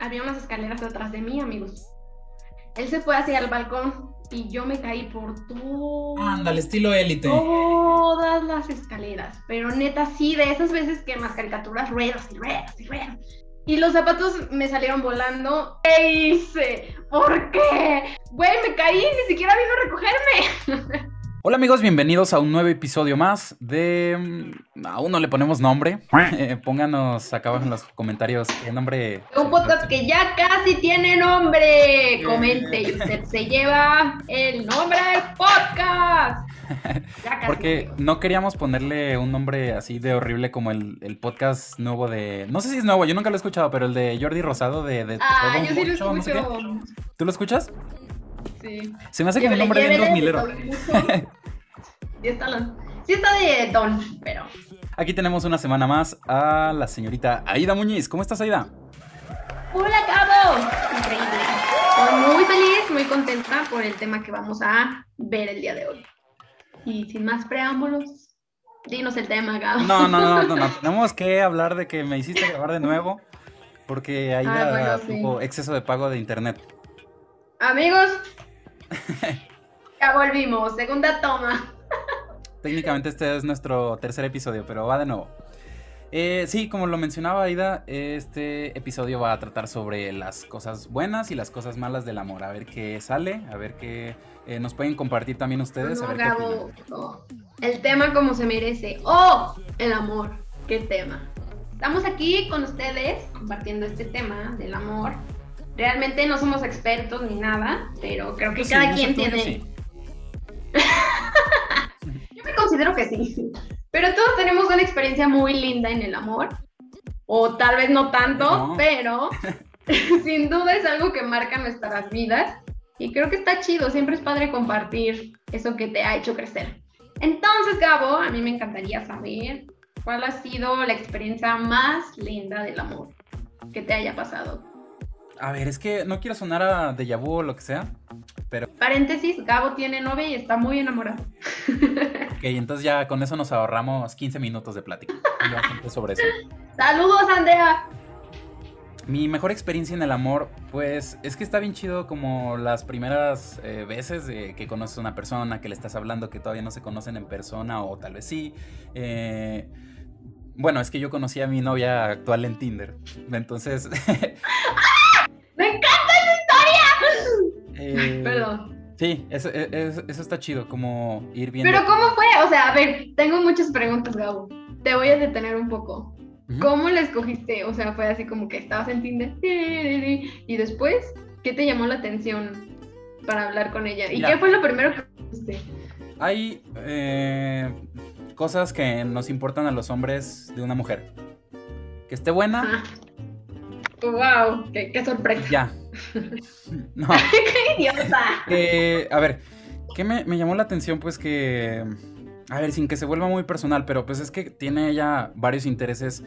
había unas escaleras detrás de mí, amigos. Él se fue hacia el balcón y yo me caí por todo. Ándale, estilo élite. Todas las escaleras. Pero neta, sí, de esas veces que en las caricaturas ruedas y ruedas y ruedas. Y los zapatos me salieron volando. ¿Qué hice? ¿Por qué? Güey, me caí, ni siquiera vino a recogerme. Hola amigos, bienvenidos a un nuevo episodio más de... mm, Aún no le ponemos nombre. Eh, pónganos acá abajo en los comentarios qué nombre... Un podcast que ya casi tiene nombre. Comente y usted se lleva el nombre del podcast. Ya casi. Porque no queríamos ponerle un nombre así de horrible como el, el podcast nuevo de... No sé si es nuevo, yo nunca lo he escuchado, pero el de Jordi Rosado de... de Ah, Todo yo sí lo no sé escucho. ¿Tú lo escuchas? Sí. Se me hace que un nombre bien llévele, 2000 todo mucho. Sí está, la- sí está de don, pero Aquí tenemos una semana más a la señorita Aida Muñiz. ¿Cómo estás, Aida? ¡Hola, Cabo! Increíble. Estoy muy feliz, muy contenta por el tema que vamos a ver el día de hoy. Y sin más preámbulos, dinos el tema, Gabo. No, no, no, no, no. Tenemos que hablar de que me hiciste grabar de nuevo porque Aida Ah, bueno, sí. tuvo exceso de pago de internet. Amigos, ya volvimos. Segunda toma. Técnicamente este es nuestro tercer episodio, pero va de nuevo. Eh, sí, como lo mencionaba Aida, este episodio va a tratar sobre las cosas buenas y las cosas malas del amor. A ver qué sale, a ver qué eh, nos pueden compartir también ustedes. a No, ver qué Gabo. opinan. no. El tema como se merece. ¡Oh! El amor. ¿Qué tema? Estamos aquí con ustedes compartiendo este tema del amor. Realmente no somos expertos ni nada, pero creo que sí, cada quien tiene. sí. Yo me considero que sí. Pero todos tenemos una experiencia muy linda en el amor. O tal vez no tanto, No. pero sin duda es algo que marca nuestras vidas. Y creo que está chido, siempre es padre compartir eso que te ha hecho crecer. Entonces, Gabo, a mí me encantaría saber cuál ha sido la experiencia más linda del amor que te haya pasado. A ver, es que no quiero sonar a déjà vu o lo que sea, pero Paréntesis, Gabo tiene novia y está muy enamorado. ok, entonces ya con eso nos ahorramos 15 minutos de plática. Sobre eso. ¡Saludos, Andrea! Mi mejor experiencia en el amor, pues es que está bien chido como las primeras eh, veces que conoces a una persona, que le estás hablando, que todavía no se conocen en persona o tal vez sí. Eh, bueno, es que yo conocí a mi novia actual en Tinder, entonces... ¡Me encanta esa eh, historia! Perdón. Sí, eso, e- es- eso está chido, como ir viendo... Pero ¿cómo fue? O sea, a ver, tengo muchas preguntas, Gabo. Te voy a detener un poco. ¿Cómo la escogiste? O sea, fue así como que estabas en Tinder y después, ¿qué te llamó la atención para hablar con ella? ¿Y Mira. qué fue lo primero que hiciste? Hay eh, cosas que nos importan a los hombres de una mujer. Que esté buena. ¡Wow! ¡Qué, qué sorpresa! ya. No. ¡Qué idiota! Eh, a ver, ¿qué me, me llamó la atención? Pues que, a ver, sin que se vuelva muy personal, pero pues es que tiene ella varios intereses,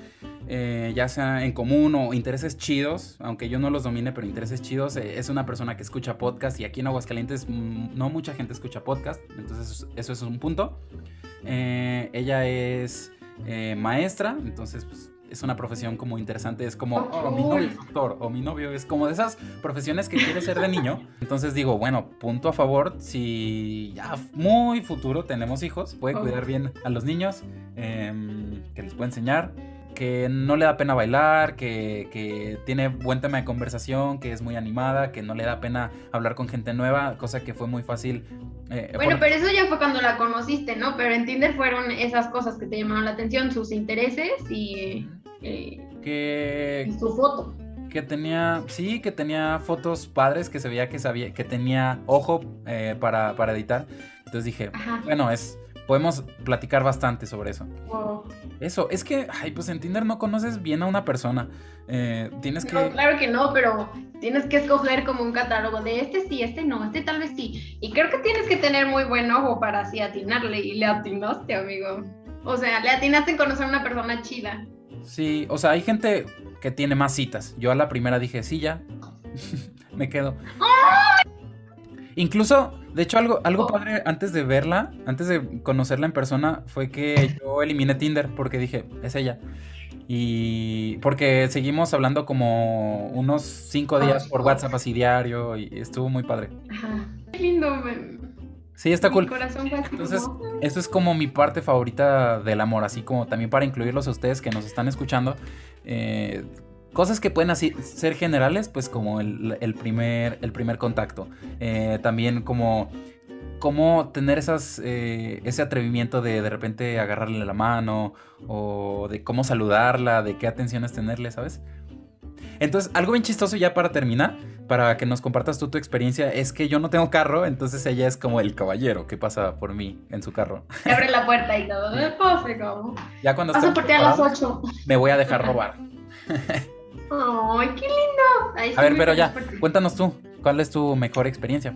eh, ya sea en común o intereses chidos, aunque yo no los domine, pero intereses chidos. Eh, es una persona que escucha podcast y aquí en Aguascalientes mm, no mucha gente escucha podcast, entonces eso, eso es un punto. Ella es maestra, entonces pues, es una profesión como interesante, es como, Oh, mi novio es doctor, o mi novio es como de esas profesiones que quiere ser de niño. Entonces digo, bueno, punto a favor, si ya muy futuro tenemos hijos, puede cuidar bien a los niños, em, que les puede enseñar, que no le da pena bailar, que, que tiene buen tema de conversación, que es muy animada, que no le da pena hablar con gente nueva, cosa que fue muy fácil. eh, Bueno, por- pero eso ya fue cuando la conociste, ¿no? Pero en Tinder fueron esas cosas que te llamaron la atención, sus intereses y, eh, que, y su foto. que tenía, sí, que tenía fotos padres, que se veía que sabía, que tenía ojo eh, para, para editar. Entonces dije, Ajá. bueno, es, podemos platicar bastante sobre eso. Wow. Eso, es que, ay, pues en Tinder no conoces bien a una persona. Eh, tienes que... No, claro que no, pero tienes que escoger como un catálogo de este sí, este no, este tal vez sí. Y creo que tienes que tener muy buen ojo para así atinarle. Y le atinaste, amigo. O sea, le atinaste en conocer a una persona chida. Sí, o sea, hay gente que tiene más citas. Yo a la primera dije, sí, ya. Me quedo. Incluso, de hecho, algo, algo padre antes de verla, antes de conocerla en persona, fue que yo eliminé Tinder porque dije, es ella. Y porque seguimos hablando como unos cinco días por WhatsApp así diario y estuvo muy padre. Ajá. Qué lindo, me... Sí, está Mi cool. corazón Entonces, esto es como mi parte favorita del amor, así como también para incluirlos a ustedes que nos están escuchando. eh, cosas que pueden así ser generales, pues como el, el primer, el primer contacto. Eh, también como cómo tener esas, eh, ese atrevimiento de de repente agarrarle la mano o de cómo saludarla, de qué atenciones tenerle, ¿sabes? Entonces, algo bien chistoso ya para terminar, para que nos compartas tú tu experiencia, es que yo no tengo carro, entonces ella es como el caballero que pasa por mí en su carro. Te abre la puerta y todo. "Eh, pase, como. Ya cuando Paso por ti a las preparado, 8. me voy a dejar robar. Ay, qué lindo. Ay, A ver, pero ya, cuéntanos tú, ¿cuál es tu mejor experiencia?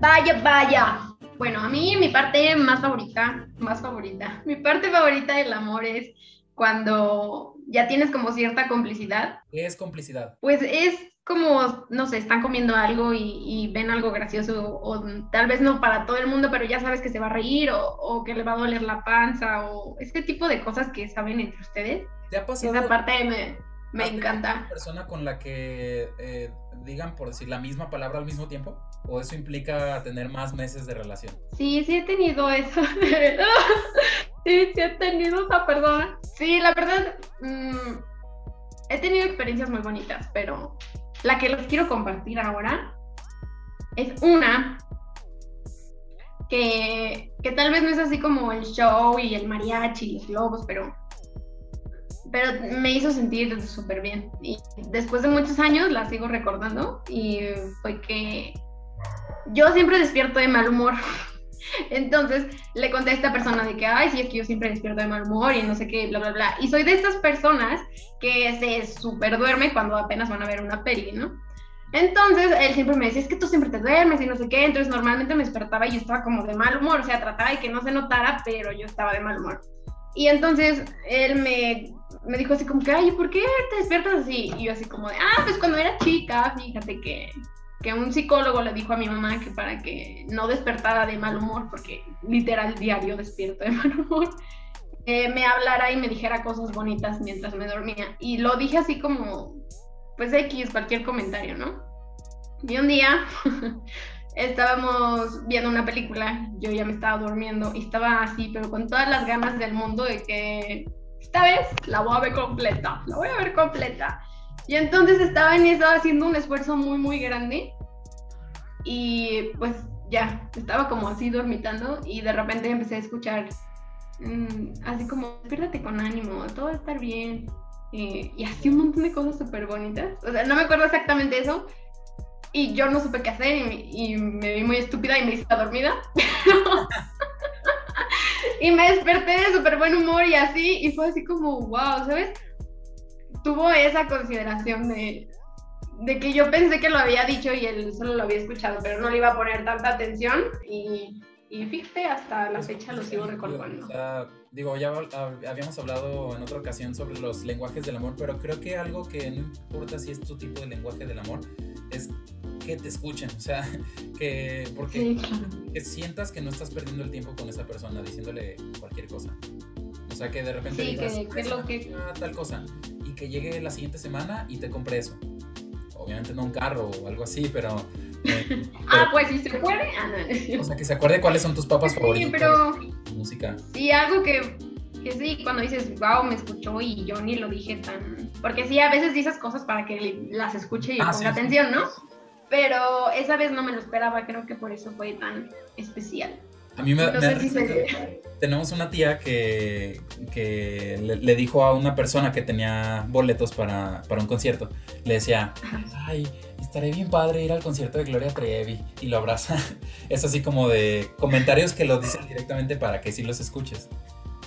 Vaya, vaya. Bueno, a mí mi parte más favorita, más favorita, mi parte favorita del amor es cuando ya tienes como cierta complicidad, ¿Qué es complicidad? pues es como, no sé, están comiendo algo y, y ven algo gracioso o tal vez no para todo el mundo, pero ya sabes que se va a reír o, o que le va a doler la panza o este tipo de cosas que saben entre ustedes. ¿Te ha pasado Esa parte me, me has encanta. una persona con la que eh, digan, por decir, la misma palabra al mismo tiempo? ¿O eso implica tener más meses de relación? Sí, sí he tenido eso. sí, sí he tenido esa persona. Sí, la verdad, mm, he tenido experiencias muy bonitas, pero la que les quiero compartir ahora es una que, que tal vez no es así como el show y el mariachi y los globos, pero, pero me hizo sentir súper bien. Y después de muchos años la sigo recordando y fue que yo siempre despierto de mal humor. Entonces le conté a esta persona de que, ay, sí, es que yo siempre despierto de mal humor y no sé qué, bla, bla, bla. Y soy de estas personas que se super duerme cuando apenas van a ver una peli, ¿no? Entonces él siempre me decía, es que tú siempre te duermes y no sé qué. Entonces normalmente me despertaba y yo estaba como de mal humor, o sea, trataba de que no se notara, pero yo estaba de mal humor. Y entonces él me, me dijo así como que, ay, ¿por qué te despiertas así? Y yo así como de, ah, pues cuando era chica, fíjate que que un psicólogo le dijo a mi mamá que para que no despertara de mal humor, porque literal diario despierto de mal humor, eh, me hablara y me dijera cosas bonitas mientras me dormía. Y lo dije así como, pues X, cualquier comentario, ¿no? Y un día estábamos viendo una película, yo ya me estaba durmiendo y estaba así, pero con todas las ganas del mundo de que esta vez la voy a ver completa, la voy a ver completa. Y entonces estaba en eso haciendo un esfuerzo muy, muy grande. Y pues ya, estaba como así dormitando y de repente empecé a escuchar mm, así como, despiértate con ánimo, todo va estar bien. Eh, y así un montón de cosas súper bonitas. O sea, no me acuerdo exactamente eso. Y yo no supe qué hacer y, y me vi muy estúpida y me hice dormida. y me desperté de súper buen humor y así. Y fue así como, wow, ¿sabes? Tuvo esa consideración de, de que yo pensé que lo había dicho y él solo lo había escuchado, pero no le iba a poner tanta atención y, y fíjate, hasta la fecha lo sigo recordando. Digo, ya hab- habíamos hablado en otra ocasión sobre los lenguajes del amor, pero creo que algo que no importa si es tu tipo de lenguaje del amor, es que te escuchen, o sea, que porque Sí, que sientas que no estás perdiendo el tiempo con esa persona diciéndole cualquier cosa. O sea, que de repente Sí, digas, que- que "Esa lo que- tal cosa que llegue la siguiente semana y te compre eso. Obviamente no un carro o algo así, pero, eh, Ah, pues si se puede. Ah, no. o sea, que se acuerde cuáles son tus papas Sí, favoritos. pero Música. sí, algo que, que sí, cuando dices, wow, me escuchó y yo ni lo dije tan... Porque sí, a veces dices cosas para que las escuche y Ah, ponga sí. atención, ¿no? Pero esa vez no me lo esperaba, creo que por eso fue tan especial. A mí me, No me si tenemos una tía que, que le, le dijo a una persona que tenía boletos para, para un concierto, le decía, ay, estaré bien padre ir al concierto de Gloria Trevi y lo abraza. Es así como de comentarios que los dicen directamente para que sí los escuches.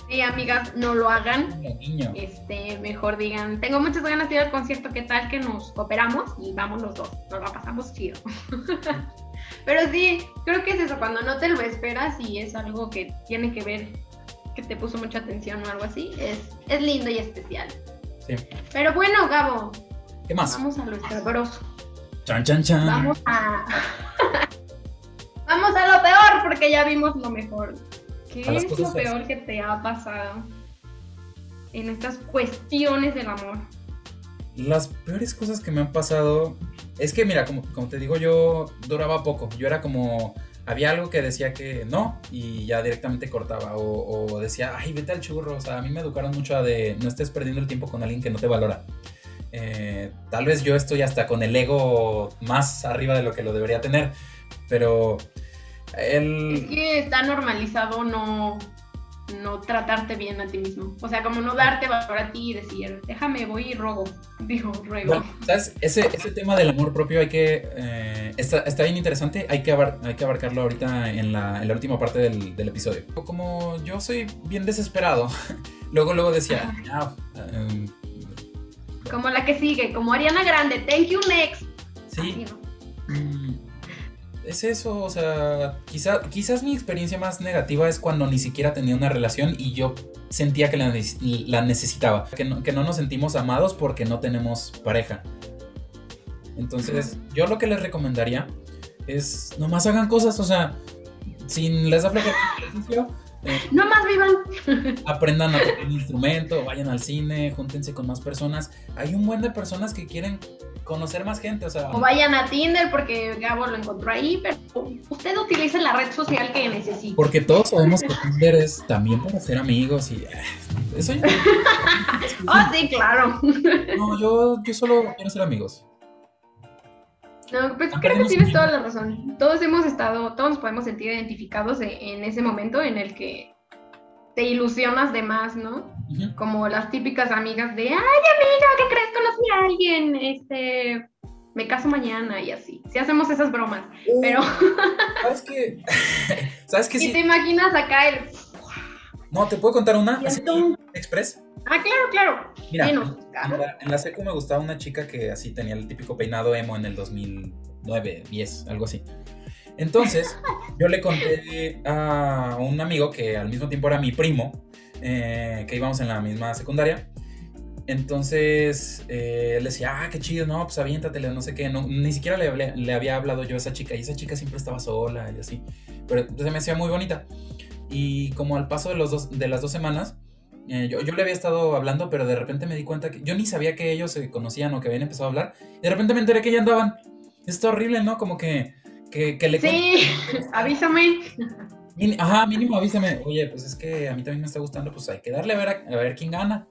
Sí, amigas, no lo hagan. Niño. este, mejor digan, tengo muchas ganas de ir al concierto, ¿qué tal que nos cooperamos? Y vamos los dos, nos la pasamos chido. Pero sí, creo que es eso, cuando no te lo esperas y es algo que tiene que ver, que te puso mucha atención o algo así, es, es lindo y especial. Sí. Pero bueno, Gabo, ¿Qué más? vamos a lo escabroso. Chan, chan, chan. Vamos a... vamos a lo peor, porque ya vimos lo mejor. ¿Qué es lo peor que te ha pasado? en estas cuestiones del amor? Las peores cosas que me han pasado es que, mira, como, como te digo, yo duraba poco. Yo era como había algo que decía que no y ya directamente cortaba o, decía, ay, vete al churro. O sea, a mí me educaron mucho de no estés perdiendo el tiempo con alguien que no te valora. Eh, tal vez yo estoy hasta con el ego más arriba de lo que lo debería tener, pero el... Es que está normalizado no, no tratarte bien a ti mismo. O sea, como no darte valor a ti y decir, déjame, voy y robo. Digo, ruego. ¿sabes? Ese, ese tema del amor propio hay que. Eh, está, está, bien interesante. Hay que, hay que abarcarlo ahorita en la, en la última parte del, del, episodio. Como yo soy bien desesperado, luego, luego decía, em, como la que sigue, como Ariana Grande, thank you next. Sí es eso, o sea, quizá, quizás mi experiencia más negativa es cuando ni siquiera tenía una relación y yo sentía que la, necesitaba, que no, que no, nos sentimos amados porque no tenemos pareja. Entonces, yo lo que les recomendaría es nomás hagan cosas, o sea, sin les da ejercicio. No más vivan. Aprendan a tocar un instrumento, vayan al cine, júntense con más personas. Hay un buen de personas que quieren conocer más gente, o sea. O vayan a Tinder porque Gabo lo encontró ahí, pero usted utilice la red social que necesite. Porque todos sabemos que Tinder es también para ser amigos y eh, eso oh, sí, claro. No, yo, yo solo quiero ser amigos. No, pues creo que tienes toda la razón. Todos hemos estado, todos nos podemos sentir identificados en ese momento en el que te ilusionas de más, ¿no? Como las típicas amigas de, ay, amiga, ¿qué crees? Conocí a alguien, este, me caso mañana y así. Sí hacemos esas bromas, uh, pero... ¿Sabes qué? ¿Sabes qué? Y te imaginas acá el... No, ¿te puedo contar una? Así, ¿Express? Ah, claro, claro. Mira, en, la, en la secu me gustaba una chica que así tenía el típico peinado emo en el 2009, 10, algo así. Entonces, yo le conté a un amigo que al mismo tiempo era mi primo, eh, que íbamos en la misma secundaria. Entonces eh, le decía, ah, qué chido, no, pues aviéntatele, no sé qué. No, ni siquiera le, había hablado yo a esa chica y esa chica siempre estaba sola y así. Pero entonces me hacía muy bonita. Y como al paso de, los dos, de las dos semanas, eh, yo, yo, le había estado hablando, pero de repente me di cuenta que yo ni sabía que ellos se conocían o que habían empezado a hablar. Y de repente me enteré que ya andaban. Esto horrible, ¿no? Como que que, que le Sí, avísame. Ajá, mínimo avísame. Oye, pues es que a mí también me está gustando, pues hay que darle a ver, a, ver quién gana.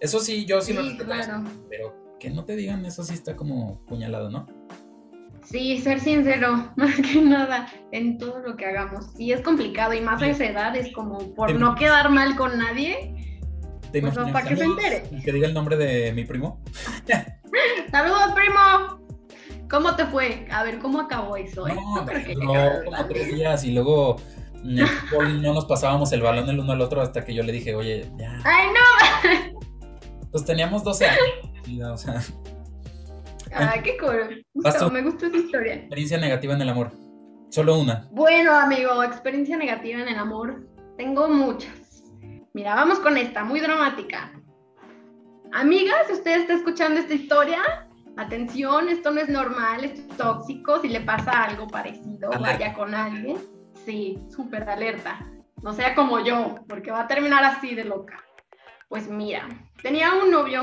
Eso sí, yo sí, lo respeto. Pero que no te digan, eso sí está como puñalado, ¿no? Sí, ser sincero, más que nada, en todo lo que hagamos. Sí, es complicado y más a esa edad es como por no quedar mal con nadie. ¿Te pues, para que se entere. Que diga el nombre de mi primo. ¡Saludos, primo! ¿Cómo te fue? A ver, ¿cómo acabó eso? Eh? No, no, como tres días y luego no nos pasábamos el balón el uno al otro hasta que yo le dije, oye, ya. ¡Ay, no! Pues teníamos 12 años. O sea. Ay, qué cool. me gustó esa historia. Experiencia negativa en el amor. Solo una. Bueno, amigo, experiencia negativa en el amor. Tengo muchas. Mira, vamos con esta, muy dramática. Amiga, si usted está escuchando esta historia, atención, esto no es normal, esto es tóxico, si le pasa algo parecido, vaya con alguien, sí, súper alerta, no sea como yo, porque va a terminar así de loca. Pues mira, tenía un novio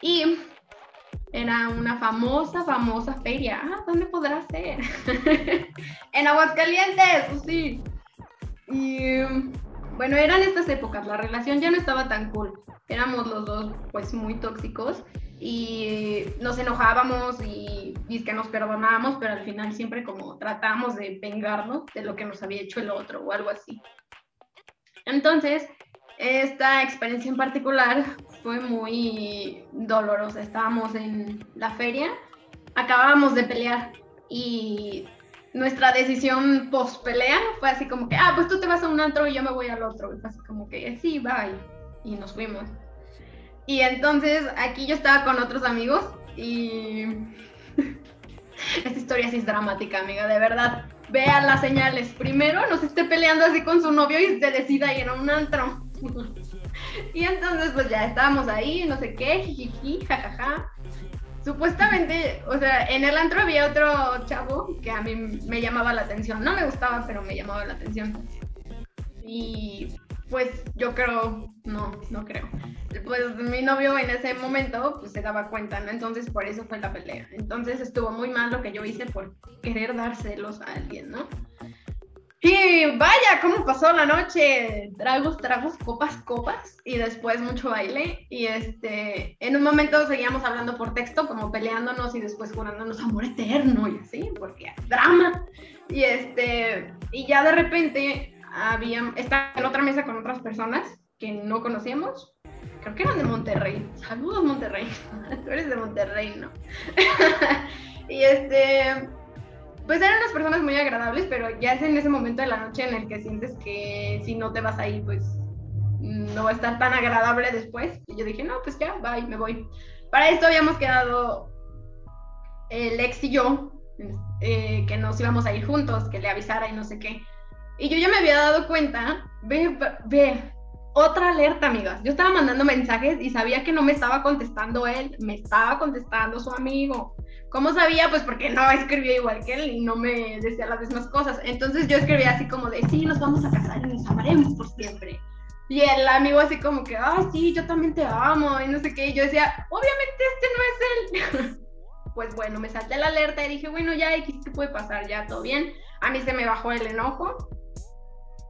y era una famosa, famosa feria. Ah, ¿dónde podrá ser? en Aguascalientes, pues sí. Y bueno, eran estas épocas, la relación ya no estaba tan cool. Éramos los dos pues muy tóxicos y nos enojábamos y, y que nos perdonábamos, pero al final siempre como tratábamos de vengarnos de lo que nos había hecho el otro o algo así. Entonces, esta experiencia en particular fue muy dolorosa. Estábamos en la feria, acabábamos de pelear y nuestra decisión post pelea fue así como que, ah, pues tú te vas a un antro y yo me voy al otro. Y fue así como que, sí, bye. Y nos fuimos. Y entonces aquí yo estaba con otros amigos y esta historia sí es dramática, amiga, de verdad. Vean las señales. Primero, no se esté peleando así con su novio y se decida ir a un antro. y entonces, pues ya estábamos ahí, no sé qué, jijiji, jajaja. Supuestamente, o sea, en el antro había otro chavo que a mí me llamaba la atención. No me gustaba, pero me llamaba la atención. Y pues yo creo, no, no creo. Pues mi novio en ese momento pues se daba cuenta, ¿no? Entonces por eso fue la pelea. Entonces estuvo muy mal lo que yo hice por querer dárselos a alguien, ¿no? Y vaya, cómo pasó la noche. Tragos, tragos, copas, copas. Y después mucho baile. Y este, en un momento seguíamos hablando por texto, como peleándonos y después jurándonos amor eterno y así, porque drama. Y este, y ya de repente había, estaba en otra mesa con otras personas que no conocíamos. Creo que eran de Monterrey. Saludos, Monterrey. Tú eres de Monterrey, ¿no? y este pues eran unas personas muy agradables, pero ya es en ese momento de la noche en el que sientes que si no te vas ahí, pues no va a estar tan agradable después. Y yo dije, no, pues ya, bye, me voy. Para esto habíamos quedado el y yo, eh, que nos íbamos a ir juntos, que le avisara y no sé qué. Y yo ya me había dado cuenta, ve, ve, otra alerta, amigas. Yo estaba mandando mensajes y sabía que no me estaba contestando él, me estaba contestando su amigo. ¿Cómo sabía? Pues porque no escribía igual que él y no me decía las mismas cosas. Entonces yo escribía así como de, sí, nos vamos a casar y nos amaremos por siempre. Y el amigo así como que, ah, sí, yo también te amo y no sé qué. Y yo decía, obviamente este no es él. pues bueno, me salté la alerta y dije, bueno, ya X, ¿qué puede pasar? Ya, todo bien. A mí se me bajó el enojo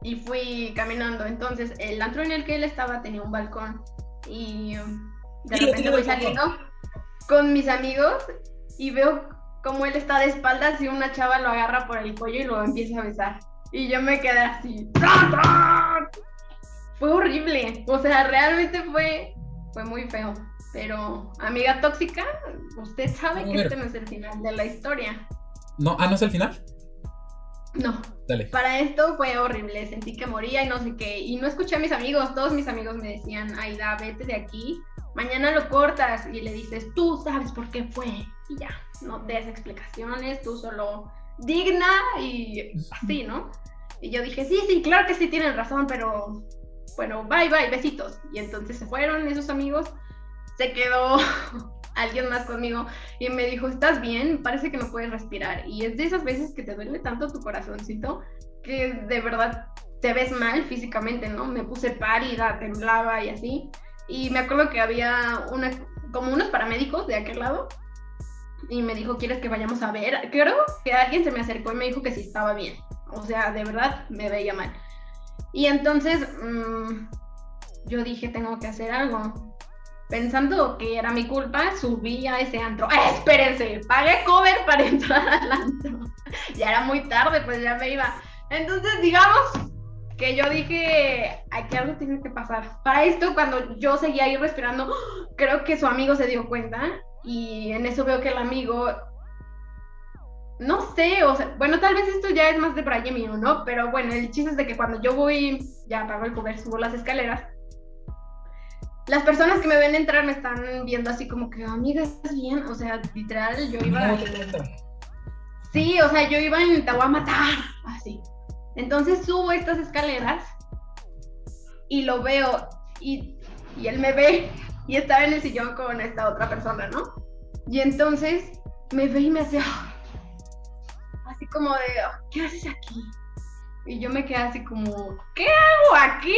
y fui caminando. Entonces, el antro en el que él estaba tenía un balcón y de repente voy saliendo con mis amigos y veo como él está de espaldas y una chava lo agarra por el cuello y lo empieza a besar. Y yo me quedé así. Fue horrible. O sea, realmente fue, fue muy feo. Pero, amiga tóxica, usted sabe que este no es el final de la historia. No, ah, ¿no es el final? No. Dale. Para esto fue horrible. Sentí que moría y no sé qué. Y no escuché a mis amigos. Todos mis amigos me decían, Aida, vete de aquí. Mañana lo cortas y le dices, tú sabes por qué fue y ya, no des explicaciones, tú solo digna y así, ¿no? Y yo dije, sí, sí, claro que sí tienen razón, pero bueno, bye, bye, besitos. Y entonces se fueron esos amigos, se quedó alguien más conmigo y me dijo, ¿estás bien? Parece que no puedes respirar. Y es de esas veces que te duele tanto tu corazoncito que de verdad te ves mal físicamente, ¿no? Me puse pálida, temblaba y así. Y me acuerdo que había una, como unos paramédicos de aquel lado y me dijo, ¿quieres que vayamos a ver? Creo que alguien se me acercó y me dijo que sí estaba bien. O sea, de verdad me veía mal. Y entonces mm, yo dije, tengo que hacer algo. Pensando que era mi culpa, subí a ese antro. ¡Eh, espérense! Pagué cover para entrar al antro. ya era muy tarde, pues ya me iba. Entonces, digamos que yo dije, aquí algo tiene que pasar. Para esto, cuando yo seguía ahí respirando, creo que su amigo se dio cuenta y en eso veo que el amigo, no sé, o sea, bueno, tal vez esto ya es más de Brian mío, ¿no? Pero bueno, el chiste es de que cuando yo voy, ya apago el cover, subo las escaleras, las personas que me ven entrar me están viendo así como que, amiga, ¿estás bien? O sea, literal, yo iba... sí, o sea, yo iba en, te voy a matar, así. Entonces subo estas escaleras y lo veo y, y él me ve y estaba en el sillón con esta otra persona, ¿no? Y entonces me ve y me hace así como de, ¿qué haces aquí? Y yo me quedé así como, ¿qué hago aquí?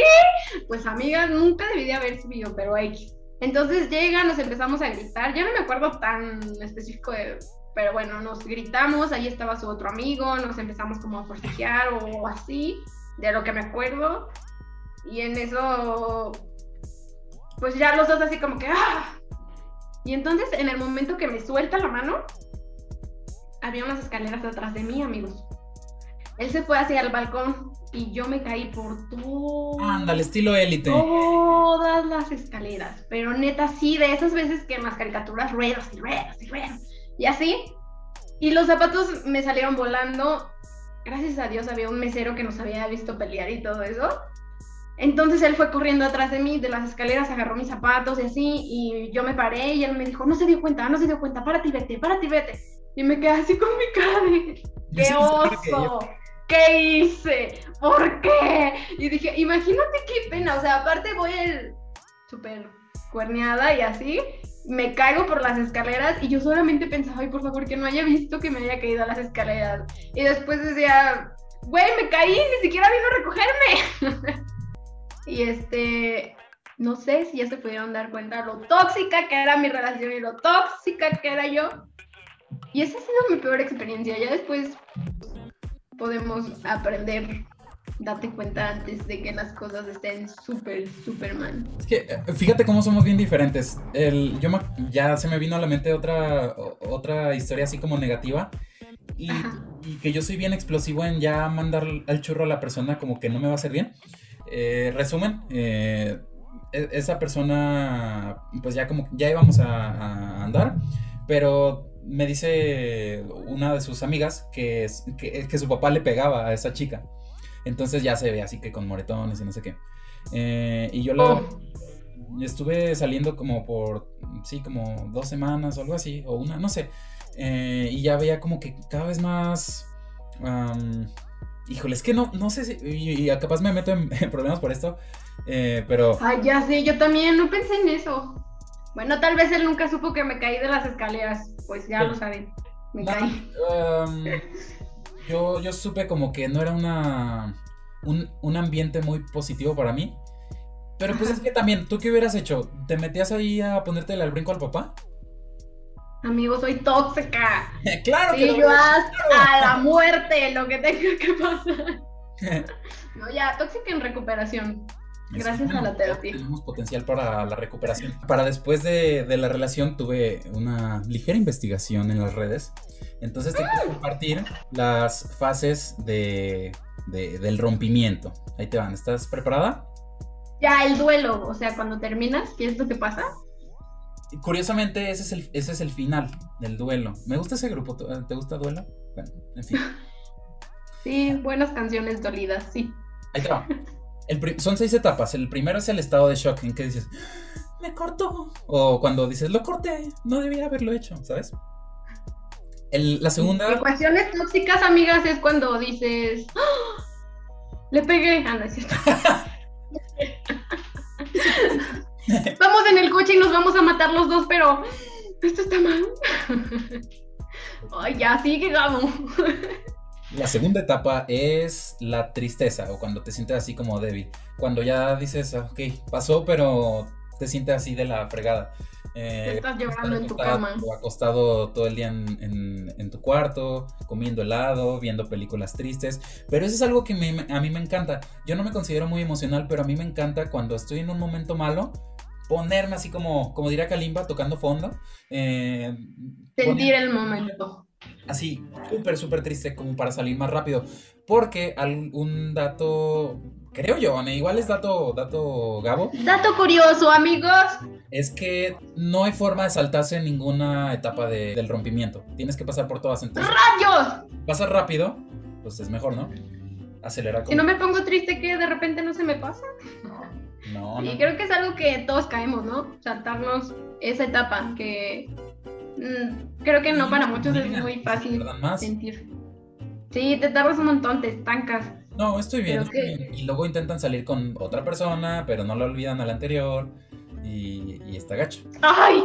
Pues amiga, nunca debí de haber subido, pero X. Entonces llega, nos empezamos a gritar, ya no me acuerdo tan específico de, pero bueno, nos gritamos, ahí estaba su otro amigo, nos empezamos como a forcejear o así, de lo que me acuerdo. Y en eso pues ya los dos así como que ¡ah! Y entonces en el momento que me suelta la mano, había unas escaleras atrás de mí, amigos. Él se fue hacia el balcón y yo me caí por todo. Ándale, estilo élite. Todas las escaleras. Pero neta, sí, de esas veces que en las caricaturas ruedas y ruedas y ruedas. Y así. Y los zapatos me salieron volando. Gracias a Dios había un mesero que nos había visto pelear y todo eso. Entonces él fue corriendo atrás de mí, de las escaleras, agarró mis zapatos y así, y yo me paré y él me dijo, no se dio cuenta, no se dio cuenta, párate y vete, párate y vete. Y me quedé así con mi cara de, ¡qué oso! ¿Qué hice? ¿Por qué? Y dije, imagínate qué pena, o sea, aparte voy el súper cuerneada y así, me caigo por las escaleras y yo solamente pensaba, ay, por favor, que no haya visto que me haya caído a las escaleras. Y después decía, güey, me caí, ni siquiera vino a recogerme. Y este, no sé si ya se pudieron dar cuenta lo tóxica que era mi relación y lo tóxica que era yo. Y esa ha sido mi peor experiencia. Ya después podemos aprender. Date cuenta antes de que las cosas estén súper, súper mal. Es que eh, fíjate cómo somos bien diferentes. El, yo ya se me vino a la mente otra, otra historia así como negativa. Y, que yo soy bien explosivo en ya mandar al churro a la persona como que no me va a hacer bien. Eh, resumen, eh, e, esa persona, pues ya como ya íbamos a, andar, pero me dice una de sus amigas que, que, que, su papá le pegaba a esa chica. Entonces ya se ve así que con moretones y no sé qué. Eh, y yo la oh. estuve saliendo como por, sí, como dos semanas o algo así, o una, no sé. y ya veía como que cada vez más... Híjole, es que no, no sé si. Y, capaz me meto en, problemas por esto. Eh, pero. Ay, ya sé, yo también no pensé en eso. Bueno, tal vez él nunca supo que me caí de las escaleras. Pues ya lo saben. Me caí. Um, yo, yo supe como que no era una. Un, un ambiente muy positivo para mí. Pero pues es que también, ¿tú qué hubieras hecho? ¿Te metías ahí a ponerte al brinco al papá? Amigo, soy tóxica. claro que yo a la muerte lo que tenga que pasar. no, ya, tóxica en recuperación. Gracias a la terapia. Tenemos potencial para la recuperación. Para después de, la relación tuve una ligera investigación en las redes. Entonces te quiero compartir las fases de, del rompimiento. Ahí te van. ¿Estás preparada? Ya, el duelo. O sea, cuando terminas, ¿qué es lo que pasa? Curiosamente, ese es, el, ese es el final del duelo. Me gusta ese grupo. ¿Te gusta Duelo? Bueno, en fin. Sí, buenas canciones dolidas, sí. Ahí te va. son seis etapas. El primero es el estado de shock, en que dices, me cortó. O cuando dices, lo corté, no debía haberlo hecho, ¿sabes? la segunda. En cuestiones tóxicas, amigas, es cuando dices, ¡Ah! le pegué. Ah, no es cierto. vamos en el coche y nos vamos a matar los dos, pero esto está mal. Ay, ya sigue, Gabo. La segunda etapa es la tristeza o cuando te sientes así como débil. Cuando ya dices, ok, pasó, pero te sientes así de la fregada. Eh, estás llorando en tu cama. O acostado todo el día en, tu cuarto, comiendo helado, viendo películas tristes. Pero eso es algo que a mí me encanta. Yo no me considero muy emocional, pero a mí me encanta cuando estoy en un momento malo ponerme así como, como diría Kalimba, tocando fondo. Eh, Sentir el momento. Así, súper, súper triste, como para salir más rápido. Porque un dato, creo yo, igual es dato, dato Gabo. Dato curioso, amigos. Es que no hay forma de saltarse en ninguna etapa del rompimiento. Tienes que pasar por todas. Entonces, ¡Rayos! Pasar rápido, pues es mejor, ¿no? Acelerar. Si no me pongo triste, que de repente no se me pasa. Y creo que es algo que todos caemos, ¿no? Saltarnos esa etapa que mm, creo que no para muchos es muy fácil sentir. Sí, te tardas un montón, te estancas. No, estoy bien, Y luego intentan salir con otra persona, pero no lo olvidan a la anterior. Y, y está gacho. ¡Ay!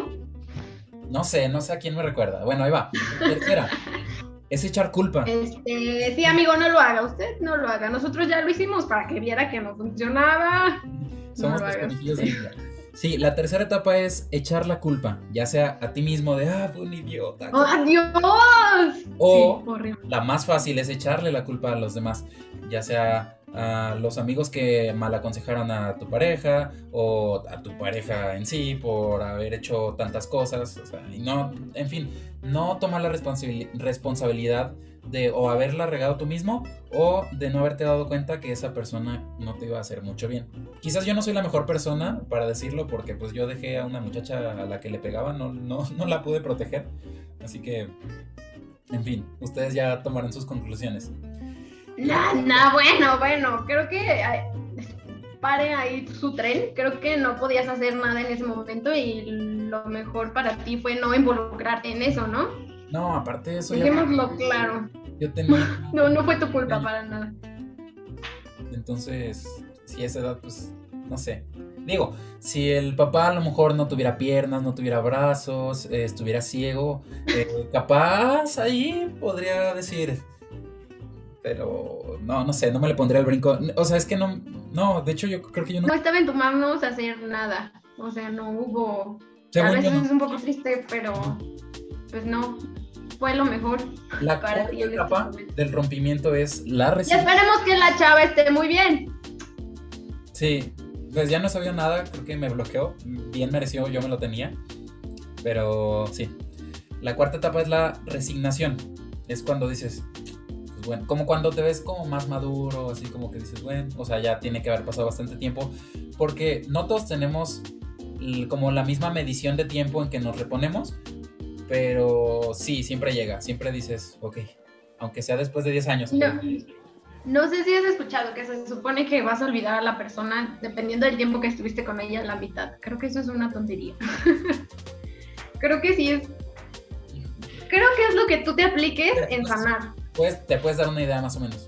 No sé, no sé a quién me recuerda. Bueno, ahí va. Tercera. es echar culpa. Este, sí, amigo, no lo haga. Usted no lo haga. Nosotros ya lo hicimos para que viera que no funcionaba. Somos Sí, la tercera etapa es echar la culpa, ya sea a ti mismo de, ah, fue un idiota. ¡Oh, ¡Adiós! O la más fácil es echarle la culpa a los demás, ya sea a los amigos que mal aconsejaron a tu pareja o a tu pareja en sí por haber hecho tantas cosas, y no, en fin, no tomar la responsabilidad de o haberla regado tú mismo o de no haberte dado cuenta que esa persona no te iba a hacer mucho bien. Quizás yo no soy la mejor persona para decirlo porque pues yo dejé a una muchacha a la que le pegaba, no, no, no la pude proteger, así que, en fin, ustedes ya tomarán sus conclusiones. No, no, bueno, bueno, creo que pare ahí su tren. Creo que no podías hacer nada en ese momento y lo mejor para ti fue no involucrarte en eso, ¿no? No, aparte de eso. Dejémoslo claro. Yo tenía. no, no fue tu culpa para nada. Entonces, si a esa edad, pues, no sé. Digo, si el papá a lo mejor no tuviera piernas, no tuviera brazos, eh, estuviera ciego, eh, capaz ahí podría decir, pero no, no sé, no me le pondría el brinco. O sea, es que no, no, de hecho yo creo que yo no... No estaba en tu manos hacer nada, o sea, no hubo... a veces es un poco triste, pero pues no, fue lo mejor. La para ti este etapa del rompimiento es la resignación. esperemos que la chava esté muy bien. Sí, pues ya no sabía nada, creo que me bloqueó. Bien merecido, yo me lo tenía. Pero sí. La cuarta etapa es la resignación. Es cuando dices, pues bueno, como cuando te ves como más maduro, así como que dices, bueno, o sea, ya tiene que haber pasado bastante tiempo. Porque no todos tenemos como la misma medición de tiempo en que nos reponemos. Pero sí, siempre llega. Siempre dices, ok, aunque sea después de 10 años. No sé si has escuchado que se supone que vas a olvidar a la persona dependiendo del tiempo que estuviste con ella, la mitad. Creo que eso es una tontería. Creo que sí es. Creo que es lo que tú te apliques en sanar. Pues te puedes dar una idea más o menos.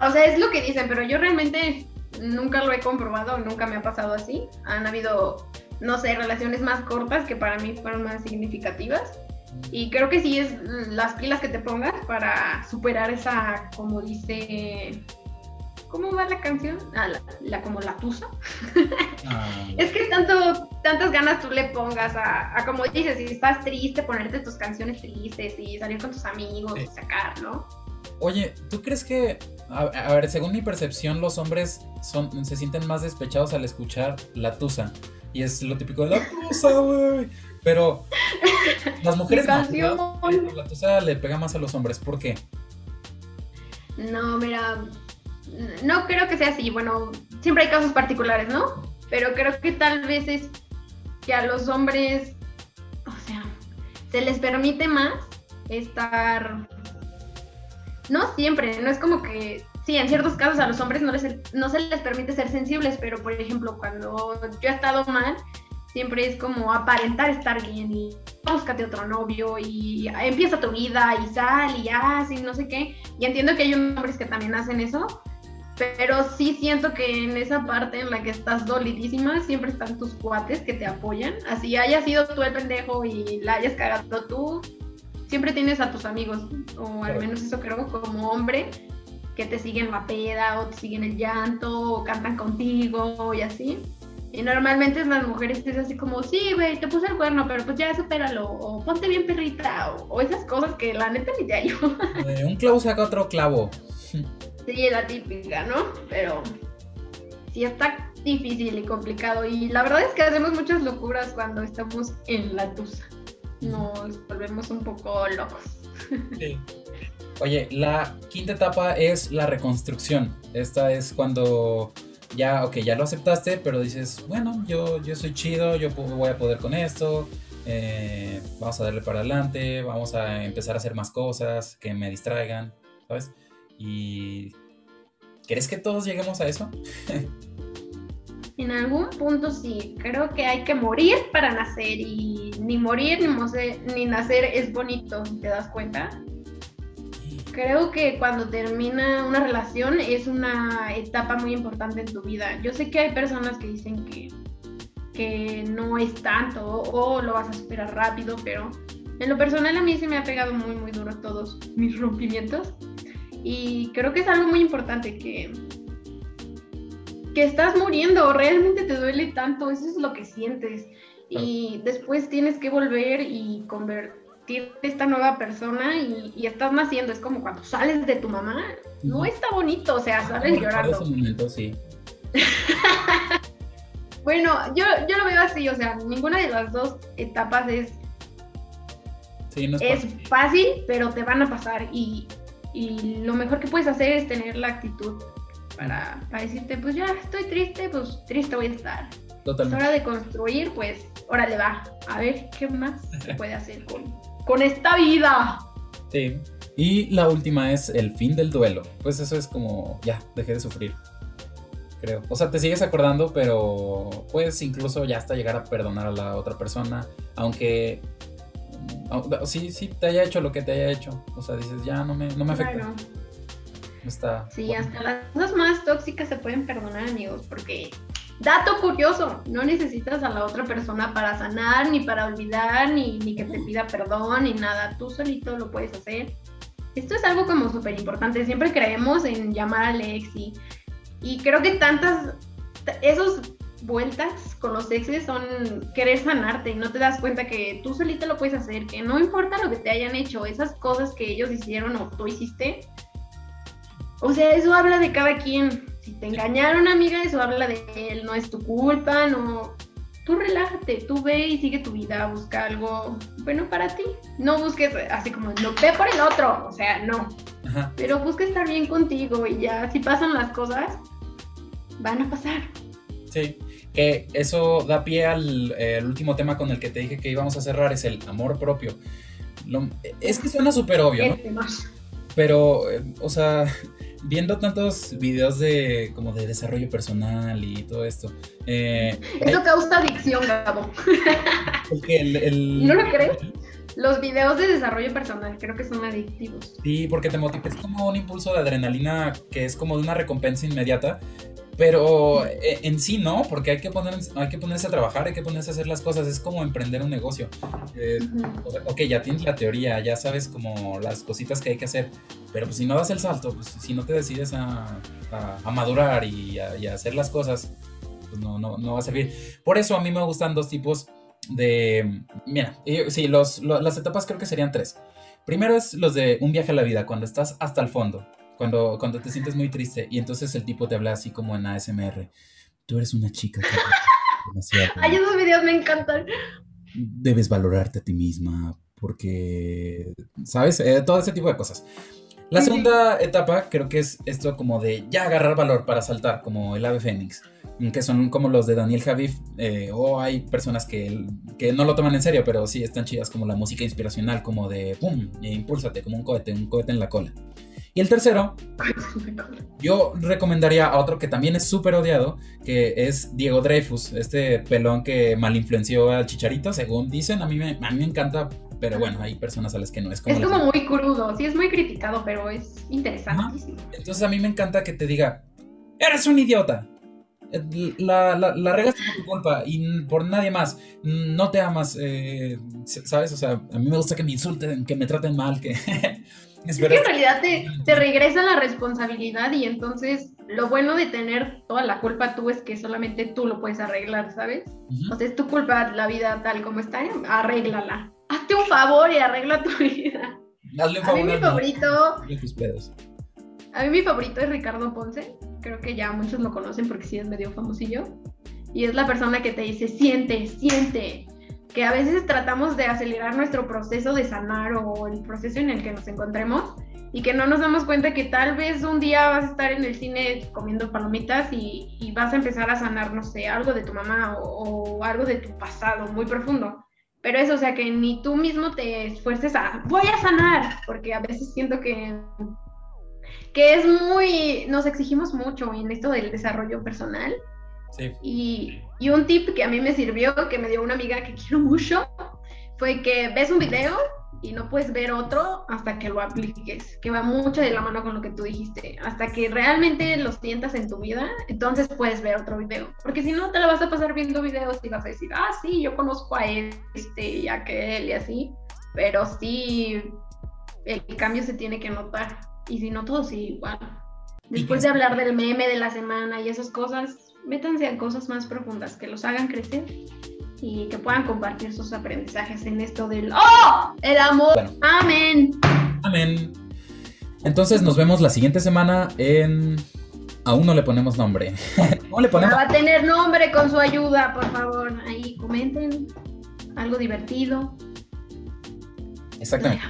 O sea, es lo que dicen, pero yo realmente nunca lo he comprobado, nunca me ha pasado así. Han habido, no sé, relaciones más cortas que para mí fueron más significativas y creo que sí es las pilas que te pongas para superar esa, como dice, ¿cómo va la canción? Ah, la, como la tusa. Ah. es que tanto, tantas ganas tú le pongas a, como dices, si estás triste, ponerte tus canciones tristes y salir con tus amigos y sacar, ¿no? Oye, ¿tú crees que, a, ver, según mi percepción, los hombres son, se sienten más despechados al escuchar la tusa? Y es lo típico de la tusa, güey. Pero las mujeres más, la tusa le pega más a los hombres. ¿Por qué? No, mira, no creo que sea así. Bueno, siempre hay casos particulares, ¿no? Pero creo que tal vez es que a los hombres, o sea, se les permite más estar... No siempre, no es como que sí, en ciertos casos a los hombres no, les, no se les permite ser sensibles, pero por ejemplo, cuando yo he estado mal, siempre es como aparentar estar bien y búscate otro novio y empieza tu vida y sal y haz y no sé qué. Y entiendo que hay hombres que también hacen eso, pero sí siento que en esa parte en la que estás dolidísima siempre están tus cuates que te apoyan. Así hayas sido tú el pendejo y la hayas cagado tú, siempre tienes a tus amigos, o al menos eso creo como hombre, que te siguen la peda o te siguen el llanto o cantan contigo y así. Y normalmente las mujeres es así como, sí, güey, te puse el cuerno, pero pues ya supéralo, o ponte bien perrita, o, esas cosas que la neta ni te ayudan. Un clavo saca otro clavo. Sí, la típica, ¿no? Pero sí está difícil y complicado. Y la verdad es que hacemos muchas locuras cuando estamos en la tusa. Nos volvemos un poco locos. Sí. Oye, la quinta etapa es la reconstrucción. Esta es cuando ya, ok, ya lo aceptaste, pero dices, bueno, yo, yo soy chido, yo voy a poder con esto, eh, vamos a darle para adelante, vamos a empezar a hacer más cosas que me distraigan, ¿sabes? Y... ¿Crees que todos lleguemos a eso? en algún punto sí, creo que hay que morir para nacer y ni morir ni, ni nacer es bonito, ¿te das cuenta? creo que cuando termina una relación es una etapa muy importante en tu vida. Yo sé que hay personas que dicen que, que no es tanto o lo vas a superar rápido, pero en lo personal a mí se me ha pegado muy, muy duro todos mis rompimientos. Y creo que es algo muy importante que, que estás muriendo, realmente te duele tanto, eso es lo que sientes. Y después tienes que volver y convertir esta nueva persona y, estás naciendo. Es como cuando sales de tu mamá. No está bonito, o sea, sales llorando. momento, sí. bueno, yo, yo lo veo así, o sea, ninguna de las dos etapas es, es, fácil. pero te van a pasar y, y, lo mejor que puedes hacer es tener la actitud para, para decirte, pues ya estoy triste, pues triste voy a estar. Totalmente. Es hora de construir, pues, órale va, a ver qué más se puede hacer con, con esta vida. Sí. Y la última es el fin del duelo. Pues eso es como, ya, dejé de sufrir. Creo. O sea, te sigues acordando, pero puedes incluso ya hasta llegar a perdonar a la otra persona. Aunque sí, sí te haya hecho lo que te haya hecho. O sea, dices, ya no me, no me afecta. Está, sí, hasta las cosas más tóxicas se pueden perdonar, amigos, porque Dato curioso, no necesitas a la otra persona para sanar, ni para olvidar, ni, ni que te pida perdón, ni nada. Tú solito lo puedes hacer. esto es algo como súper importante. Siempre creemos en llamar al ex y, y creo que tantas, esos vueltas con los exes son querer sanarte y no te das cuenta que tú solita lo puedes hacer, que no importa lo que te hayan hecho, esas cosas que ellos hicieron o tú hiciste. O sea, eso habla de cada quien. Si te engañaron, amiga, eso habla de él, no es tu culpa, no. Tú relájate, tú ve y sigue tu vida, busca algo bueno para ti. No busques así como, no ve por el otro, o sea, no. Pero busca estar bien contigo y ya, si pasan las cosas, van a pasar. Sí, que eso da pie al último tema con el que te dije que íbamos a cerrar, es el amor propio. es que suena súper obvio, ¿no? Pero, eh, o sea, viendo tantos videos de como de desarrollo personal y todo esto. Eh, Eso causa adicción, Gabo. El, ¿No lo crees? Los videos de desarrollo personal creo que son adictivos. Sí, porque te motiva, es como un impulso de adrenalina que es como de una recompensa inmediata, pero eh, en sí no, porque hay que, poner, hay que ponerse a trabajar, hay que ponerse a hacer las cosas, es como emprender un negocio. Eh, ok, ya tienes la teoría, ya sabes como las cositas que hay que hacer, pero pues si no das el salto, pues si no te decides a, madurar y a, hacer las cosas, pues no, no, no va a servir. Por eso a mí me gustan dos tipos de... Mira, sí, los, las etapas creo que serían tres. Primero es los de un viaje a la vida, cuando estás hasta el fondo. Cuando, cuando te sientes muy triste y entonces el tipo te habla así como en ASMR. Tú eres una chica que... Ay, esos videos me encantan. Debes valorarte a ti misma porque, ¿sabes? Eh, todo ese tipo de cosas. La segunda etapa creo que es esto como de ya agarrar valor para saltar, como el ave fénix, que son como los de Daniel Javif, eh, o hay personas que, que, no lo toman en serio, pero sí están chidas como la música inspiracional, como de ¡pum! E impúlsate, como un cohete, un cohete en la cola. Y el tercero, yo recomendaría a otro que también es súper odiado, que es Diego Dreyfus, este pelón que mal influenció al Chicharito, según dicen. A mí me, a mí me encanta, pero bueno, hay personas a las que no es como... Es como muy crudo, sí es muy criticado, pero es interesantísimo. Entonces a mí me encanta que te diga, eres un idiota, la, la, la, regaste por tu culpa y por nadie más. No te amas, eh, ¿sabes? O sea, a mí me gusta que me insulten, que me traten mal, que... Es, que en realidad te, te, regresa la responsabilidad y entonces lo bueno de tener toda la culpa tú es que solamente tú lo puedes arreglar, ¿sabes? O sea, es tu culpa la vida tal como está, arréglala. Hazte un favor y arregla tu vida. Hazle un favor. A mí mi favorito... A mí mi favorito es Ricardo Ponce. Creo que ya muchos lo conocen porque sí es medio famosillo. Y es la persona que te dice, siente, siente, que a veces tratamos de acelerar nuestro proceso de sanar o el proceso en el que nos encontremos y que no nos damos cuenta que tal vez un día vas a estar en el cine comiendo palomitas y, vas a empezar a sanar, no sé, algo de tu mamá o, algo de tu pasado muy profundo. Pero eso, o sea, que ni tú mismo te esfuerces a, voy a sanar, porque a veces siento que, que es muy, nos exigimos mucho en esto del desarrollo personal y, y, un tip que a mí me sirvió, que me dio una amiga que quiero mucho, fue que ves un video y no puedes ver otro hasta que lo apliques, que va mucho de la mano con lo que tú dijiste, hasta que realmente lo sientas en tu vida, entonces puedes ver otro video, porque si no te la vas a pasar viendo videos y vas a decir, ah, sí, yo conozco a este y a aquel y así, pero sí, el cambio se tiene que notar, y si no, todo sigue igual. Después de hablar del meme de la semana y esas cosas, métanse a cosas más profundas que los hagan crecer y que puedan compartir sus aprendizajes en esto del ¡Oh! El amor. Amén. Amén. Entonces nos vemos la siguiente semana en... Aún no le ponemos nombre. ¿Cómo le ponemos? Va a tener nombre con su ayuda, por favor. Ahí comenten algo divertido. Exactamente.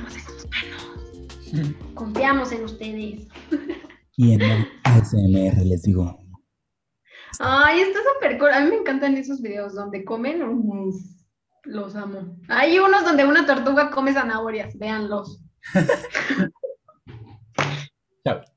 Confiamos en ustedes. Y en el ASMR les digo. Ay, está súper cool. A mí me encantan esos videos donde comen. los amo. Hay unos donde una tortuga come zanahorias. Véanlos. Chao.